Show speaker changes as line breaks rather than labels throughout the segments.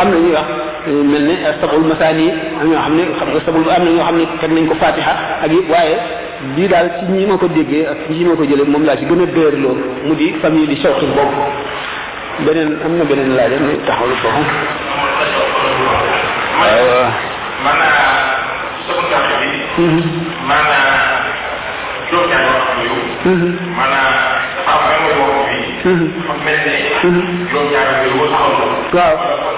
am na ñuy wax mel ne sabul masaani am ñoo xam ne xam sabul am na ñoo xam ne teg nañ ko fatiha ak yëpp waaye lii daal ci ñi ma ko déggee ak ñi ma ko jëlee moom laa ci gën a dëër loolu mu di famille di shawqi boobu beneen am na beneen laaj am taxawlu foofu waaw
maanaam sama kàddu bi. maanaam juróom-ñaari waxtu yooyu. maanaam dafa am benn bopp bi. dafa mel ne. boo taxaw na.
waaw.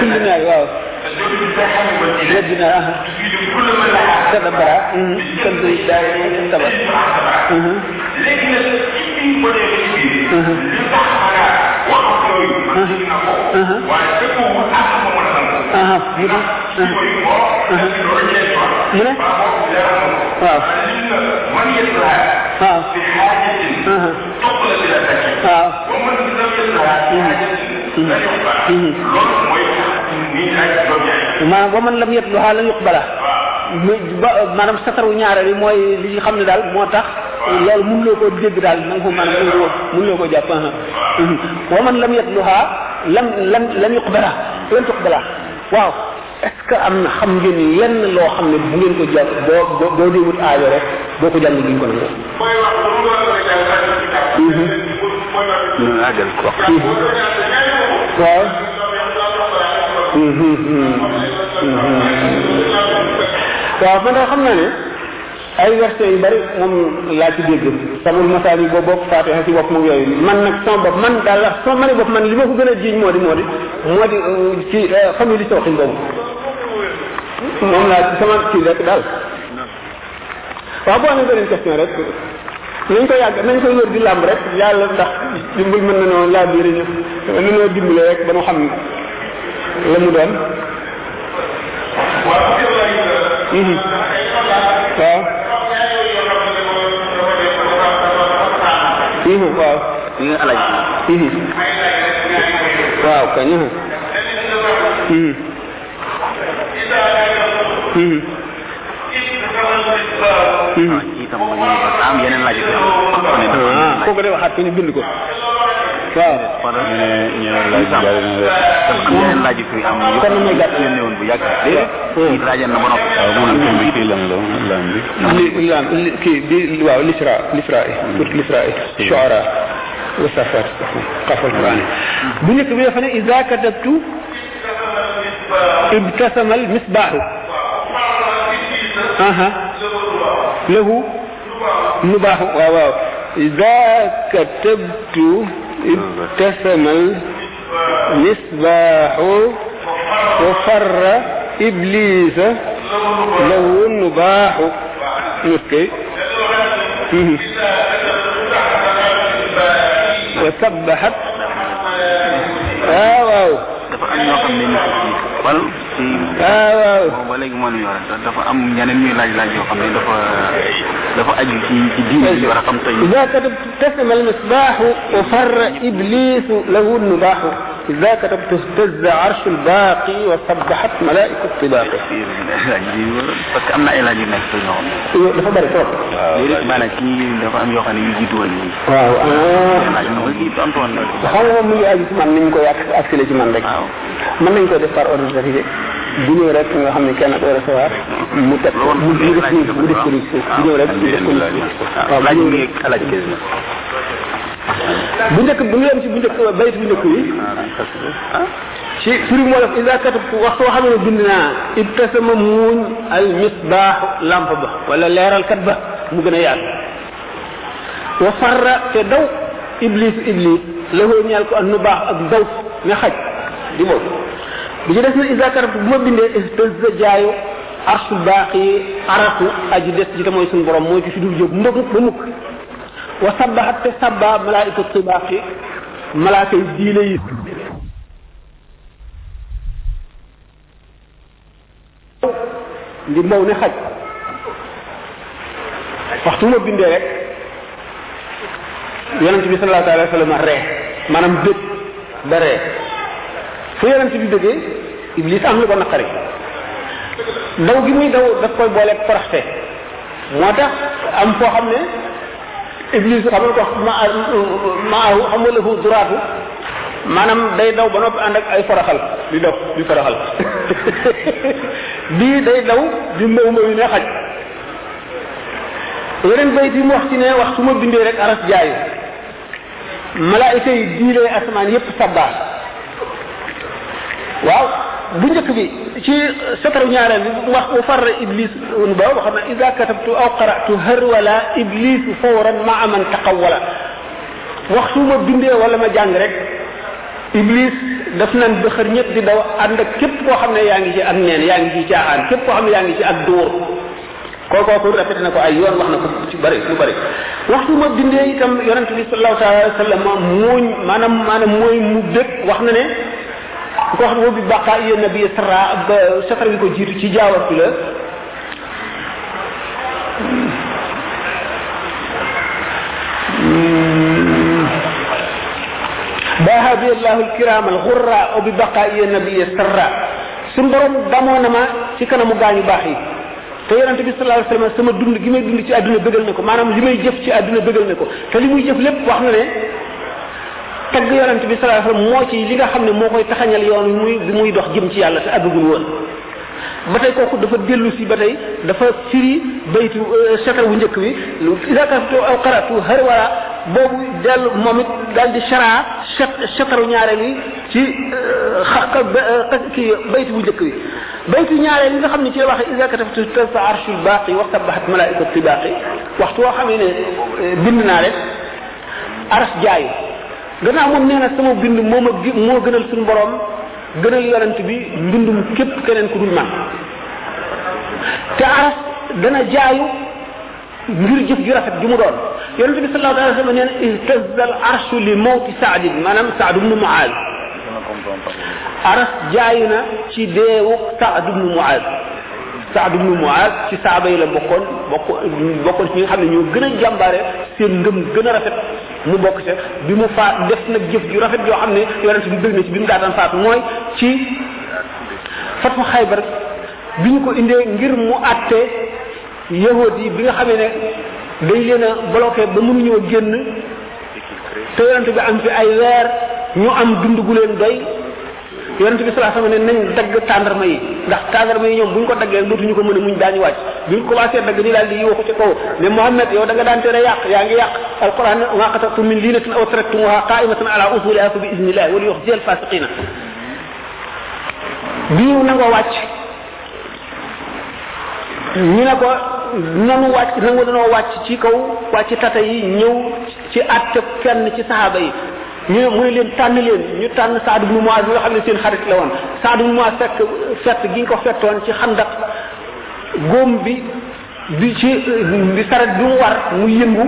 كل ما واو
لدنا كذا برا كنت
تبع لكن من يسعى في حاجة تقلب إلى ومن لم يسعى في حاجة
maanaam wa man
lam yatluha lam yuqbala maanaam sataru ñaareel yi mooy li nga xam ne daal moo tax loolu mun loo koo dégg daal na nga ko maanaam mun loo mun loo koo jàpp wa man lam yatluha lam lam lam yuqbala lam tuqbala waaw est ce que am na xam ngeen ni lenn loo xam ne bu ngeen ko jàng boo boo dee wut aajo rek boo ko jàng duñ ko nangu.
mooy wax bu mu doon ko jàng. mooy wax
bu mu doon ko jàng.
Waaw waaw man daal xam naa ne ay verset yu bari moom laa ci dégg. Samul masaani boo bopp fatiha ci bopp moom yooyu. Man nag sama bopp man daal wax sama mani bopp man li ma ko gën a jiiñ moo di moo di moo di ci famille di sooxin boobu. Moom laa ci sama kii rek daal. Waaw boo amee beneen question rek. Nañ ko yàgg nañ koy wër di làmb rek yàlla ndax dimbal mën na noo laa biir ñu na noo dimbale rek ba nu xam la mu doon waaw waaw
alaj
waaw
tam am yeneen laaj ci am
ko ko de waxat ñu bind ko waaw ñeneen
laaj jaar na ñeneen laaj fi am yu
kon ñu gàtt
leen neewon bu yàgg de laaj na borom waaw mu ñu bi ci lan la lan bi
lan ki bi waaw lisra lisra pour lisra shuara wa safat qaf al quran bu ñëk bi dafa ne iza katabtu ابتسم المصباح أها له مباح واو إذا كتبت ابتسم المصباح وفر إبليس
له النباح. أوكي وسبحت. آه واو. Ci ci
waaw waaw
ba léegi moo ñu yore dafa am ñeneen ñuy laaj laaj yoo xam ne dafa dafa aju ci ci diine bi war a xam tey
إذا كتبت ابتسم المصباح وفر إبليس له النباح إذا كتبت اهتز عرش الباقي وسبحت ملائكة الطباق
parce que am na ay laaj yu nekk ci ñoo xam ne
dafa bari trop
léegi maanaam kii dafa am yoo xam ne yu jiitu woon yi
waaw ah
ko
xam nga mu ngi aju ci man ni ñu koy ac- accéléré ci man rek mën nañ koy def par ordre d'arrivée bu ñëw rek nga xam ne kenn ko recevoir mu teg mu def nii mu def nii bu ñëw rek mu def ko waaw
laaj
bu
bi
ñëw
alaaj kese la
bu njëkk bu yem ci bu njëkk bayit bu njëkk bi ci firi moo def ida katabtu waxtu xam ne bind naa ibtasama muuñ al misbaaxu lamp ba wala leeralkat ba mu gën a yaatu wa farra te daw iblis iblis lahoo ñeel ko ak nu baax ak daw ne xaj di moom bu ma bindee ihtazza jaayu arsu baax aj arafu aji des ji te mooy suñu borom mooy ki fi dul jóg mbëgg ba mukk. Wa sabbahat te sabba malaayika tibaax yi malaaka yi. Diile yi di mbow ne xaj. Waxtu ma bindee rek yonent bi sallallahu alayhi wa ree maanaam bég ba ree. Fu yonent bi bëggee iblis am lu ko naqari. daw gi muy daw daf koy boole faraxte moo tax am foo xam ne iblis xamul ko ma maahu xamul lahu duraatu maanaam day daw ba noppi ànd ak ay faraxal di dox di faraxal bii day daw di mbaw mbaw yi ne xaj. Yeneen bayit yi mu wax ci ne wax su ma bindee rek aras jaayu. Malaayika yi diilee asamaan yépp sabbaa waaw bu njëkk bi ci sataru ñaareel bi wax wa farra iblis ba wax na ida katabtu aw qaratu har wala iblis fawran ma man taqawwala wax su ma bindee wala ma jàng rek iblis daf nan bëxër ñëpp di daw ànd ak képp koo xam ne yaa ngi ci ak neen yaa ngi ci caaxaan képp koo xam ne yaa ngi ci ak dóor kookooku répété na ko ay yoon wax na ko ci bari lu bari waxtu ma bindee itam yonente bi sallallahu taala wa sallam mooñ maanaam maanaam mooy mu dëkk wax na ne ko xam ne bi baqaa iya nabi sara ba satar bi ko jiitu ci jaawatu la alkiram alxurra o bi baqaa iya nabi sara suñ borom damoo na ma ci kanamu gaañu baax yi te yonente bi sallallahu alayhi wasallam sama dund gi may dund ci àdduna bëggal na ko maanaam li may jëf ci àdduna bëggal na ko te li muy jëf lépp wax na ne tagg yonente bi sallallahu alayhi wasallam moo ci li nga xam ne moo koy taxañal yoon muy muy dox jëm ci yàlla te àggagul woon ba tey kooku dafa dellu si ba tey dafa firi baytu setar wu njëkk bi ida karatu aw qaratu har wala boobu dellu moom it daal di chara setaru ñaareel yi ci kii baytu bu njëkk bi baytu ñaareel yi nga xam ne ci la waxe ida kataftu tasa arshul baqi wa sabahat malaikatu tibaqi waxtu woo xamee ne bind naa rek aras jaayu gannaaw moom nee na sama bind moo ma moo gënal suñu borom gënal yonent bi mbindum képp keneen ku dul man te aras dana jaayu ngir jëf ju rafet ju mu doon yonent bi sallallahu alayhi wa sallam nee na ihtazza al arshu li mawti saadin maanaam saad ibnu muaaz aras jaayu na ci deewu saad ibnu muaaz saad ibnu muaaz ci saaba yi la bokkoon bokk bokkoon ci nga xam ne ñoo gën a jàmbaare seen ngëm gën a rafet mu bokk ca bi mu faat def nag jëf ju rafet yoo xam ne yonent bi bëgg na ci bi mu daataan faatu mooy ci fatu xaybar bi ñu ko indee ngir mu àtte yahud yi bi nga xamee ne dañ leen a bloqué ba mënuñoo génn te yonent bi am fi ay weer ñu am dund gu leen doy. Yonent bi salaa sama ne nañ dagg tàndarma yi ndax tàndarma yi ñoom bu ñu ko daggee dootuñu ko mën a muñ daañu wàcc bi ñu commencé dagg ni daal di waxu ci kaw ne Muhammad yow da nga daan tere yàq yaa ngi yàq alquran ma qatartum min linatin aw taraktumuha qa'imatan ala usuliha fa bi idnillah wala yukhzi al fasiqina bi ñu nangoo wàcc ñu ne ko nanu wàcc nangu danoo wàcc ci kaw wàcc tata yi ñëw ci àtte kenn ci saxaaba yi ñu mu ne leen tànn leen ñu tànn Saad ibnu Muaz nga xam ne seen xarit la woon. Saad ibnu Muaz fekk fett gi nga ko fettoon ci xandak góom bi bi ci bi saret bi mu war mu yëngu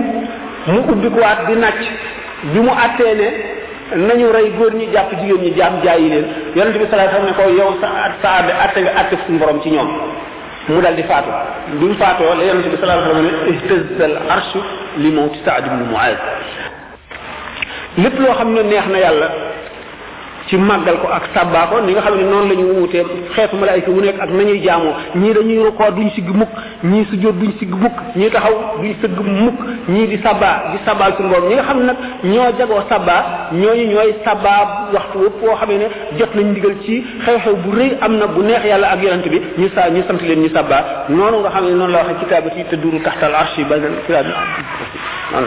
mu ubbi ko waat di nàcc. Bi mu àttee ne nañu rey góor ñi jàpp jigéen ñi jaam jaayi leen. Yonente bi sallallahu alayhi wasallam ne ko yow sa sa atte nga àtte suñu borom ci ñoom. Mu dal di faatu. Bi mu faatoo la yonente bi sallallahu alayhi wasallam ne ihtazza al arshu li mawti Saad Muaz lépp loo xam ne neex na yàlla ci màggal ko ak sàbbaa ko ni nga xam ne noonu la ñu wuutee xeetu malaayika wu nekk ak nañuy jaamoo. ñii dañuy rukoo duñ sigg mukk ñii sujjóot duñ sigg mukk ñii taxaw duñ sëgg mukk ñii di sabbaa di sabbaal suñu borom xam ne ñoo jagoo sabbaa ñooñu ñooy sabbaa waxtu wëpp woo xamee ne jot nañ ndigal ci xew-xew bu rëy am na bu neex yàlla ak yonent bi ñu sa ñu sant leen ñu sabbaa noonu nga xam ne noonu la waxee kitaabati te duru taxtal arshi ba man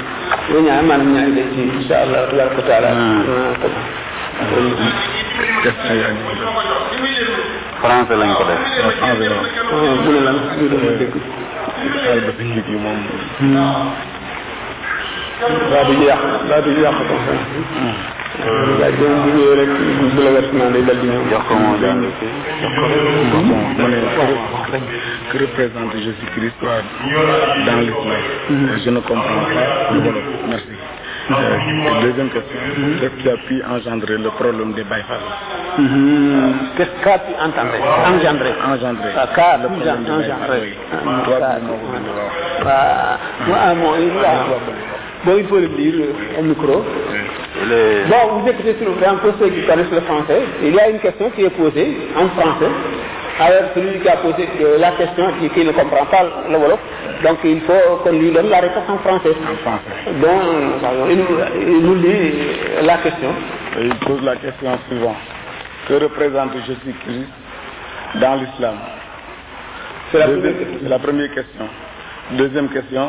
bu ñaan man ñaan de ci insha allah tabaraka taala.
Français lañ ko def.
Bu ne lan? Ñu doon dégg
ba fi yëg yi moom
daa du yàq daa du yàq ko sax. laaj boobu bu ñëwee rek bu la wet naa day dal di ñëw.
jox ko moo jàng ci jox ko
ma ne que représente Jésus-Christ soit dans l'islam. Je ne comprends pas. Wolof. Merci. Euh, Deuxième question. Qu'est-ce qui a pu engendrer le problème des Baïfal?
Qu'est-ce qu'a pu entendre? Engendrer.
Engendrer.
Ah, qu'a pu engendrer.
oui. Toi,
qu'a- bon, il faut le dire au micro.
Le-
Bon, vous écoutez sur le pour ceux qui connaissent le français. Il y a une question qui est posée en français. Alors, celui qui a posé la question, qui, qui ne comprend pas le Wolof, donc il faut qu'on lui donne la réponse en français.
En français.
Donc, il, nous- il nous lit la question.
Et il pose la question suivante. Que représente Jésus-Christ dans l'islam?
La
c'est la première question. Deuxième question.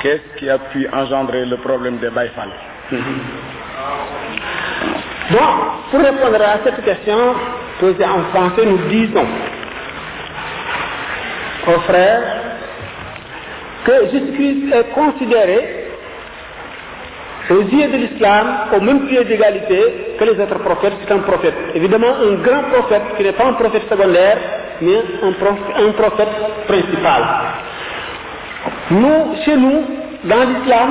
Qu'est-ce qui a pu engendrer le problème des Baïfal?
Bon, pour répondre à cette question posée en français, nous disons aux frères que Jésus-Christ est considéré aux yeux de l'islam au même pied d'égalité que les autres prophètes, c'est un prophète. Évidemment, un grand prophète qui n'est pas un prophète secondaire, mais un prophète, un prophète principal. Nous, chez nous, dans l'islam,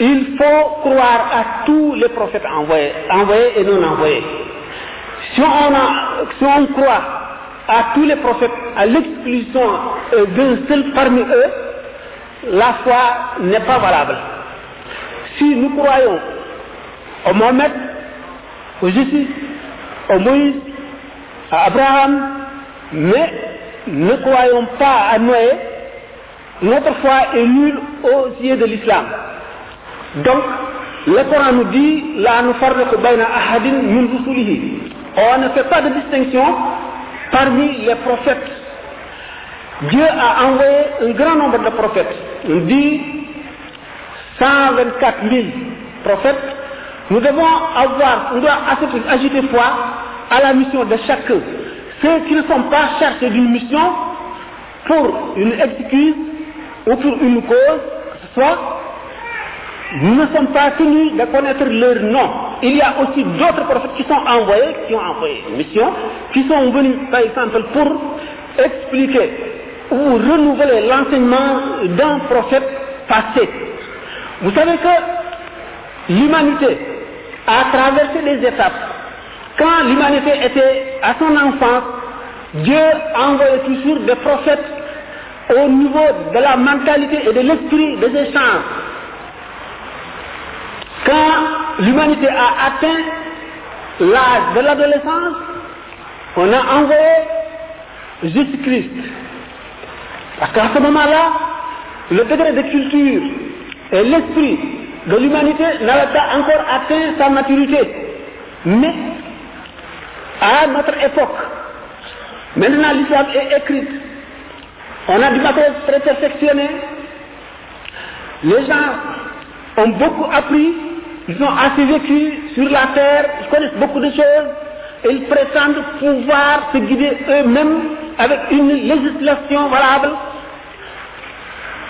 il faut croire à tous les prophètes envoyés, et non envoyés. Si on, si on croit à tous les prophètes à l'exclusion euh, d'un seul parmi eux, la foi n'est pas valable. Si nous croyons au Mohamed, au Jésus, au Moïse, à Abraham, mais ne croyons pas à Noé, notre foi est nulle aux yeux de l'islam. Donc, le Coran nous dit, la ahadin min. On ne fait pas de distinction parmi les prophètes. Dieu a envoyé un grand nombre de prophètes. On dit 124 000 prophètes. Nous devons avoir, on doit ajouter foi à la mission de chacun. Ceux qui ne sont pas chargés d'une mission pour une excuse ou pour une cause, que ce soit, nous ne sommes pas tenus de connaître leur nom. Il y a aussi d'autres prophètes qui sont envoyés, qui ont envoyé une mission, qui sont venus, par exemple, pour expliquer ou renouveler l'enseignement d'un prophète passé. Vous savez que l'humanité a traversé des étapes. Quand l'humanité était à son enfance, Dieu envoyait toujours des prophètes au niveau de la mentalité et de l'esprit des échanges. Quand l'humanité a atteint l'âge de l'adolescence, on a envoyé Jésus-Christ. Parce qu'à ce moment-là, le degré de culture et l'esprit de l'humanité n'avait pas encore atteint sa maturité. Mais, à notre époque, maintenant l'islam est écrit, on a du matériel très perfectionné, les gens ont beaucoup appris, ils ont assez vécu sur la terre, ils connaissent beaucoup de choses, et ils prétendent pouvoir se guider eux-mêmes avec une législation valable.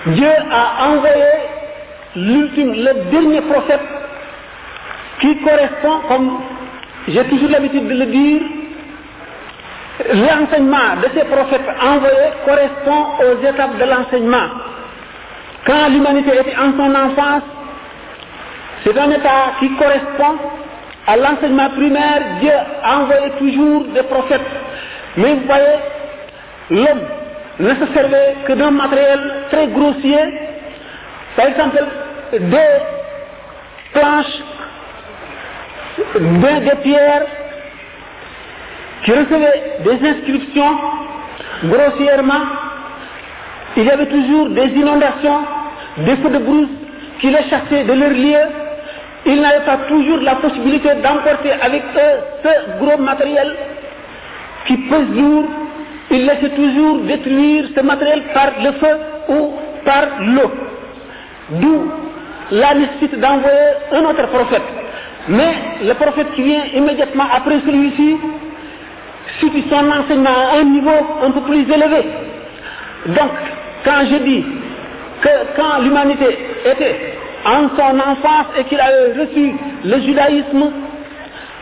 Dieu a envoyé l'ultime, le dernier prophète qui correspond, comme j'ai toujours l'habitude de le dire, l'enseignement de ces prophètes envoyés correspond aux étapes de l'enseignement. Quand l'humanité était en son enfance, c'est un état qui correspond à l'enseignement primaire. Dieu a envoyé toujours des prophètes. Mais vous voyez, l'homme ne se servait que d'un matériel très grossier, par exemple des planches, des pierres, qui recevaient des inscriptions grossièrement. Il y avait toujours des inondations, des feux de brousse qui les chassaient de leur lieu. Ils n'avaient pas toujours la possibilité d'emporter avec eux ce gros matériel qui pèse lourd. Ils laissaient toujours détruire ce matériel par le feu ou par l'eau. D'où la nécessité d'envoyer un autre prophète. Mais le prophète qui vient immédiatement après celui-ci situe son enseignement à un niveau un peu plus élevé. Donc, quand je dis que quand l'humanité était en son enfance et qu'il a reçu le judaïsme,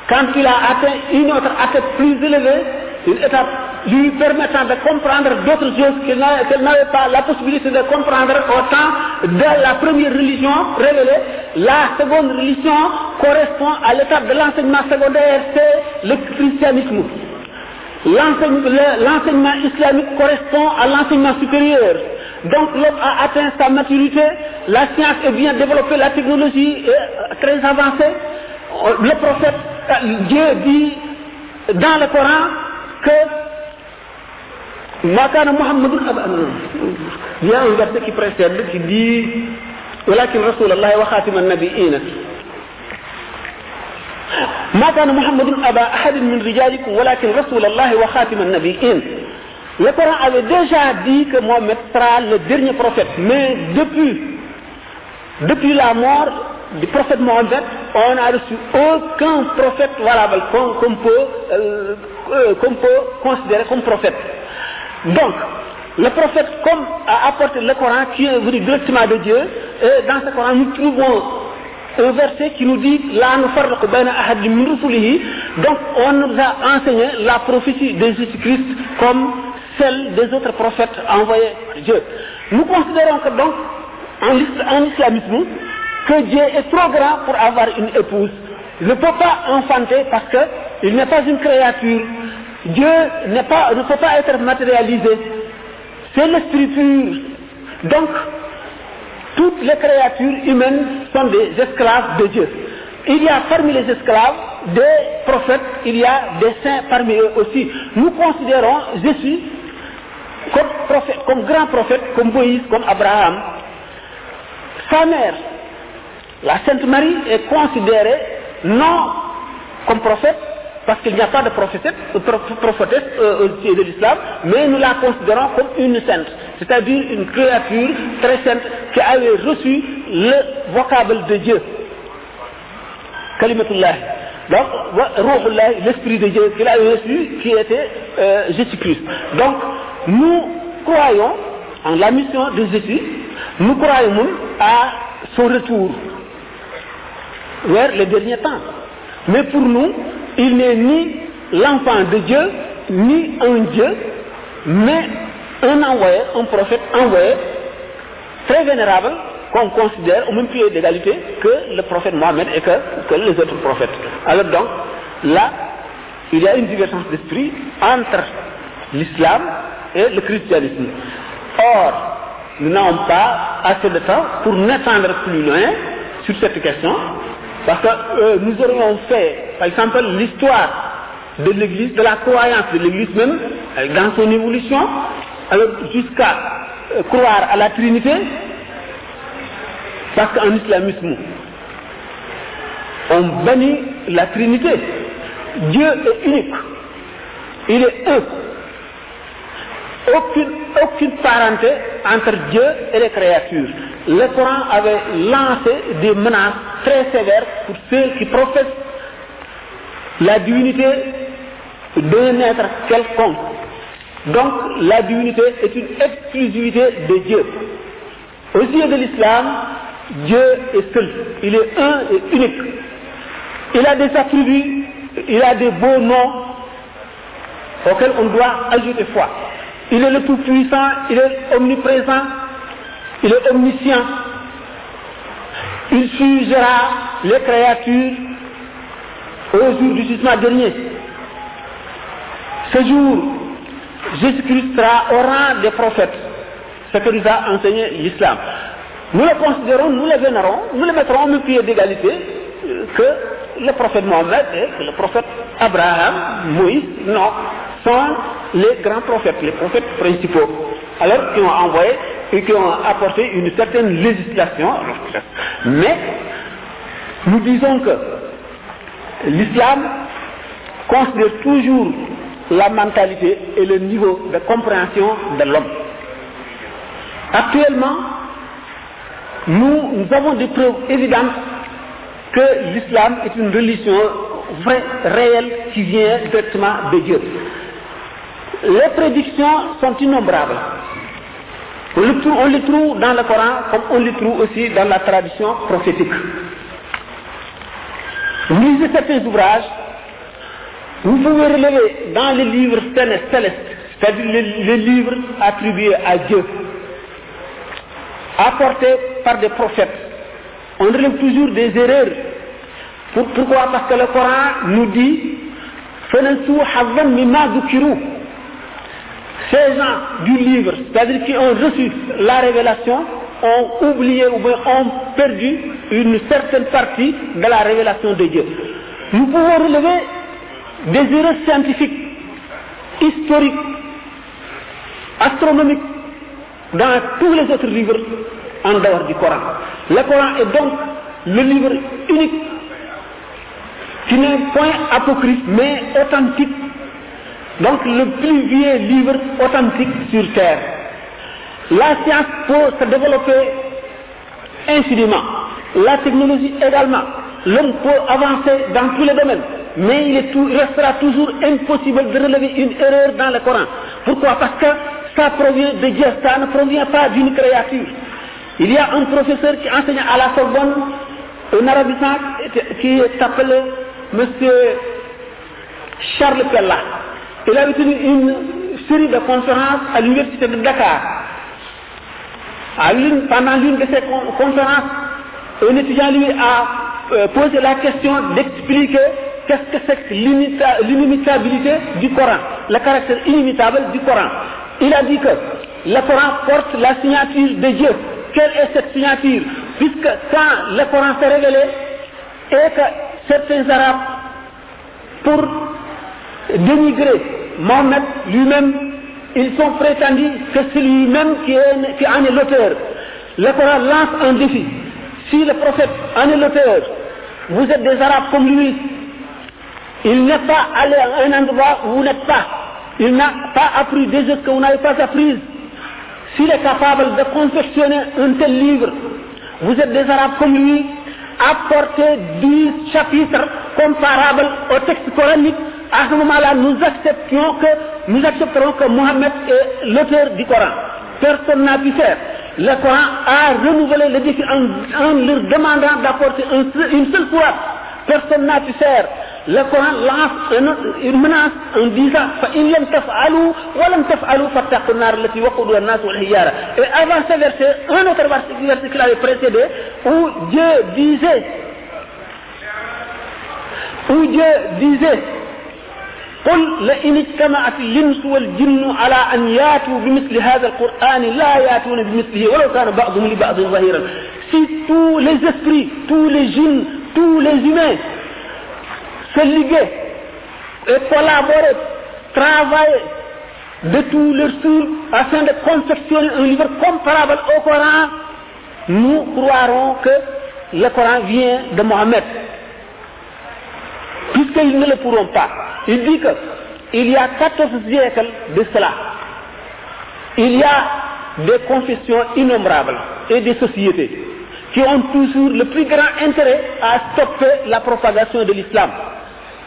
quand il a atteint une autre étape plus élevée, une étape lui permettant de comprendre d'autres choses qu'elle n'avait pas la possibilité de comprendre au temps de la première religion révélée. La seconde religion correspond à l'étape de l'enseignement secondaire, c'est le christianisme L'enseigne- le- L'enseignement islamique correspond à l'enseignement supérieur. Donc l'homme a atteint sa maturité, la science est bien développée, la technologie est euh, très avancée. Euh, Le prophète, euh, Dieu dit dans le Coran que Ma kana Muhammadun aba- Il y a un verset qui précède qui dit ولكن رسول الله وخاتم النبيين ما كان محمد أبا أحد من رجالكم ولكن رسول الله وخاتم النبيين Le Coran avait déjà dit que Mohammed sera le dernier prophète, mais depuis, depuis la mort du prophète Mohammed, on n'a reçu aucun prophète valable qu'on qu'on peut, euh, euh, qu'on peut considérer comme prophète. Donc, le prophète, comme a apporté le Coran qui est venu directement de Dieu, et dans ce Coran, nous trouvons un verset qui nous dit. Donc, on nous a enseigné la prophétie de Jésus-Christ comme celle des autres prophètes envoyés par Dieu. Nous considérons que donc, en, islamisme, que Dieu est trop grand pour avoir une épouse. Il ne peut pas enfanter parce qu'il n'est pas une créature. Dieu pas, ne peut pas être matérialisé. C'est l'esprit pur. Donc, toutes les créatures humaines sont des esclaves de Dieu. Il y a parmi les esclaves des prophètes, il y a des saints parmi eux aussi. Nous considérons Jésus comme prophète, comme grand prophète, comme Moïse, comme Abraham. Sa mère, la Sainte Marie, est considérée non comme prophète, parce qu'il n'y a pas de prophétesse, euh, euh, pied de l'islam, mais nous la considérons comme une sainte, c'est-à-dire une créature très sainte avait reçu le vocable de Dieu. Kalimatullah. Donc, l'esprit de Dieu qu'il avait reçu, qui était euh, Jésus-Christ. Donc, nous croyons en la mission de Jésus, nous croyons à son retour vers les derniers temps. Mais pour nous, il n'est ni l'enfant de Dieu, ni un Dieu, mais un envoyé, un prophète envoyé, très vénérable, qu'on considère au même pied d'égalité que le prophète Mohammed et que, les autres prophètes. Alors donc, là, il y a une divergence d'esprit entre l'islam et le christianisme. Or, nous n'avons pas assez de temps pour n'attendre plus loin sur cette question, parce que euh, nous aurions fait, par exemple, l'histoire de l'Église, de la croyance de l'Église même, euh, dans son évolution, jusqu'à croire à la Trinité, parce qu'en islamisme, on bannit la Trinité. Dieu est unique. Il est un. Aucune, aucune parenté entre Dieu et les créatures. Le Coran avait lancé des menaces très sévères pour ceux qui professent la divinité d'un être quelconque. Donc la divinité est une exclusivité de Dieu. Aux yeux de l'islam, Dieu est seul. Il est un et unique. Il a des attributs, il a des beaux noms auxquels on doit ajouter foi. Il est le tout-puissant, il est omniprésent, il est omniscient. Il jugera les créatures au jour du jugement dernier. Ce jour, Jésus-Christ sera au rang des prophètes, ce que nous a enseigné l'islam. Nous le considérons, nous le vénérons, nous le mettrons au même pied d'égalité euh, que le prophète Mohammed et que le prophète Abraham, Moïse, non, sont les grands prophètes, les prophètes principaux. Alors, qui ont envoyé et qui ont apporté une certaine législation. Mais, nous disons que l'islam considère toujours la mentalité et le niveau de compréhension de l'homme. Actuellement, nous, avons des preuves évidentes que l'islam est une religion vraie, réelle, qui vient directement de Dieu. Les prédictions sont innombrables. On les, trouve, trouve dans le Coran comme on les trouve aussi dans la tradition prophétique. Lisez certains ouvrages, vous pouvez relever dans le livre céleste, c'est-à-dire le, le, livre attribué à Dieu, apporté par des prophètes. On relève toujours des erreurs. pourquoi? Parce que le Coran nous dit ces gens du livre, c'est-à-dire qui ont reçu la révélation, ont oublié ou bien ont perdu une certaine partie de la révélation de Dieu. Nous pouvons relever des erreurs scientifiques, historiques, astronomiques, dans tous les autres livres en dehors du Coran. Le Coran est donc le livre unique qui n'est point apocryphe mais authentique. Donc le plus vieux livre authentique sur terre. La science peut se développer infiniment. La technologie également. L'homme peut avancer dans tous les domaines. Mais il, restera toujours impossible de relever une erreur dans le Coran. Pourquoi? Parce que ça provient de Dieu, ça ne provient pas d'une créature. Il y a un professeur qui enseigne à la Sorbonne, un arabisant, qui s'appelle Monsieur Charles Pella. Il a tenu une série de conférences à l'université de Dakar. À pendant l'une de ces con- conférences, un étudiant lui a euh, posé la question d'expliquer qu'est-ce que c'est que l'inimitabilité du Coran, le caractère inimitable du Coran. Il a dit que le Coran porte la signature de Dieu. Quelle est cette signature? Puisque quand le Coran s'est révélé et que certains Arabes, pour dénigrer Mohammed lui-même, ils sont prétendus que c'est lui-même qui, qui en est l'auteur. Le Coran lance un défi. Si le prophète en est l'auteur, vous êtes des Arabes comme lui, il n'est pas allé à un endroit où vous n'êtes pas. Il n'a pas appris des choses que vous n'avez pas apprises. S'il est capable de confectionner un tel livre, vous êtes des Arabes comme lui, apportez 10 chapitres comparables au texte coranique. À ce moment-là, nous que, nous accepterons que Mohammed est l'auteur du Coran. Personne n'a pu faire. Le Coran a renouvelé le défi en, en leur demandant d'apporter une seule fois. Personne n'a pu faire. لكم مناس ان ديزا فإن لم تفعلوا ولم تفعلوا فاتقوا النار التي وقودها الناس والحجارة. افان سي فيرسي ان اوتر فيرسي فيرسي كلاوي بريسيدي أو قل لئن اجتمعت الانس والجن على ان ياتوا بمثل هذا القران لا ياتون بمثله ولو كان بعضهم لبعض ظهيرا. سي تو لي زسبري تو لي جن تو لي زيمين se liguer et collaborer, travailler de tout leur soul afin de confectionner un livre comparable au Coran, nous croirons que le Coran vient de Mohammed. Puisqu'ils ne le pourront pas. Il dit que il y a 14 siècles de cela. Il y a des confessions innombrables et des sociétés qui ont toujours le plus grand intérêt à stopper la propagation de l'islam.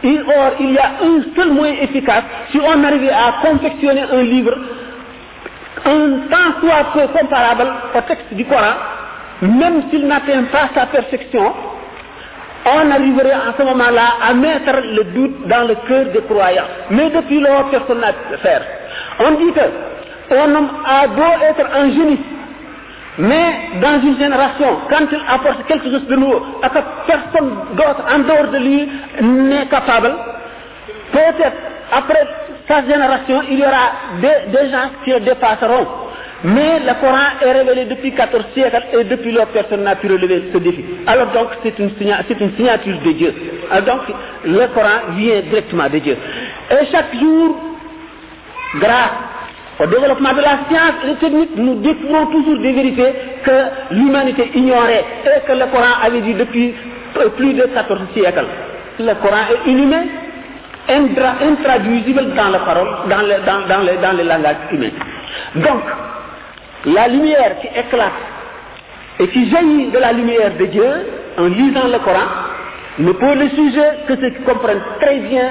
Il- Or, il y a un seul moyen efficace si on arrivait à confectionner un livre un tant soit peu comparable au texte du Coran, même s'il n'atteint pas sa perfection, on arriverait à ce moment-là à mettre le doute dans le cœur des croyants. Mais depuis lors, personne n'a faire. On dit que un homme a être un génie, mais dans une génération, quand il apporte quelque chose de nouveau, et que personne d'autre en dehors de lui n'est capable, peut-être après sa génération, il y aura des, gens qui le dépasseront. Mais le Coran est révélé depuis 14 siècles et depuis lors personne n'a pu relever ce défi. Alors donc c'est une, une signature de Dieu. Alors donc le Coran vient directement de Dieu. Et chaque jour, grâce au développement de la science et des techniques, nous découvrons toujours des vérités que l'humanité ignorait et que le Coran avait dit depuis euh, plus de 14 siècles. Le Coran est inhumain, intraduisible dans la parole, dans le, dans, dans le, dans le langage humain. Donc, la lumière qui éclate et qui jaillit de la lumière de Dieu en lisant le Coran ne peut le sujet que ceux qui comprennent très bien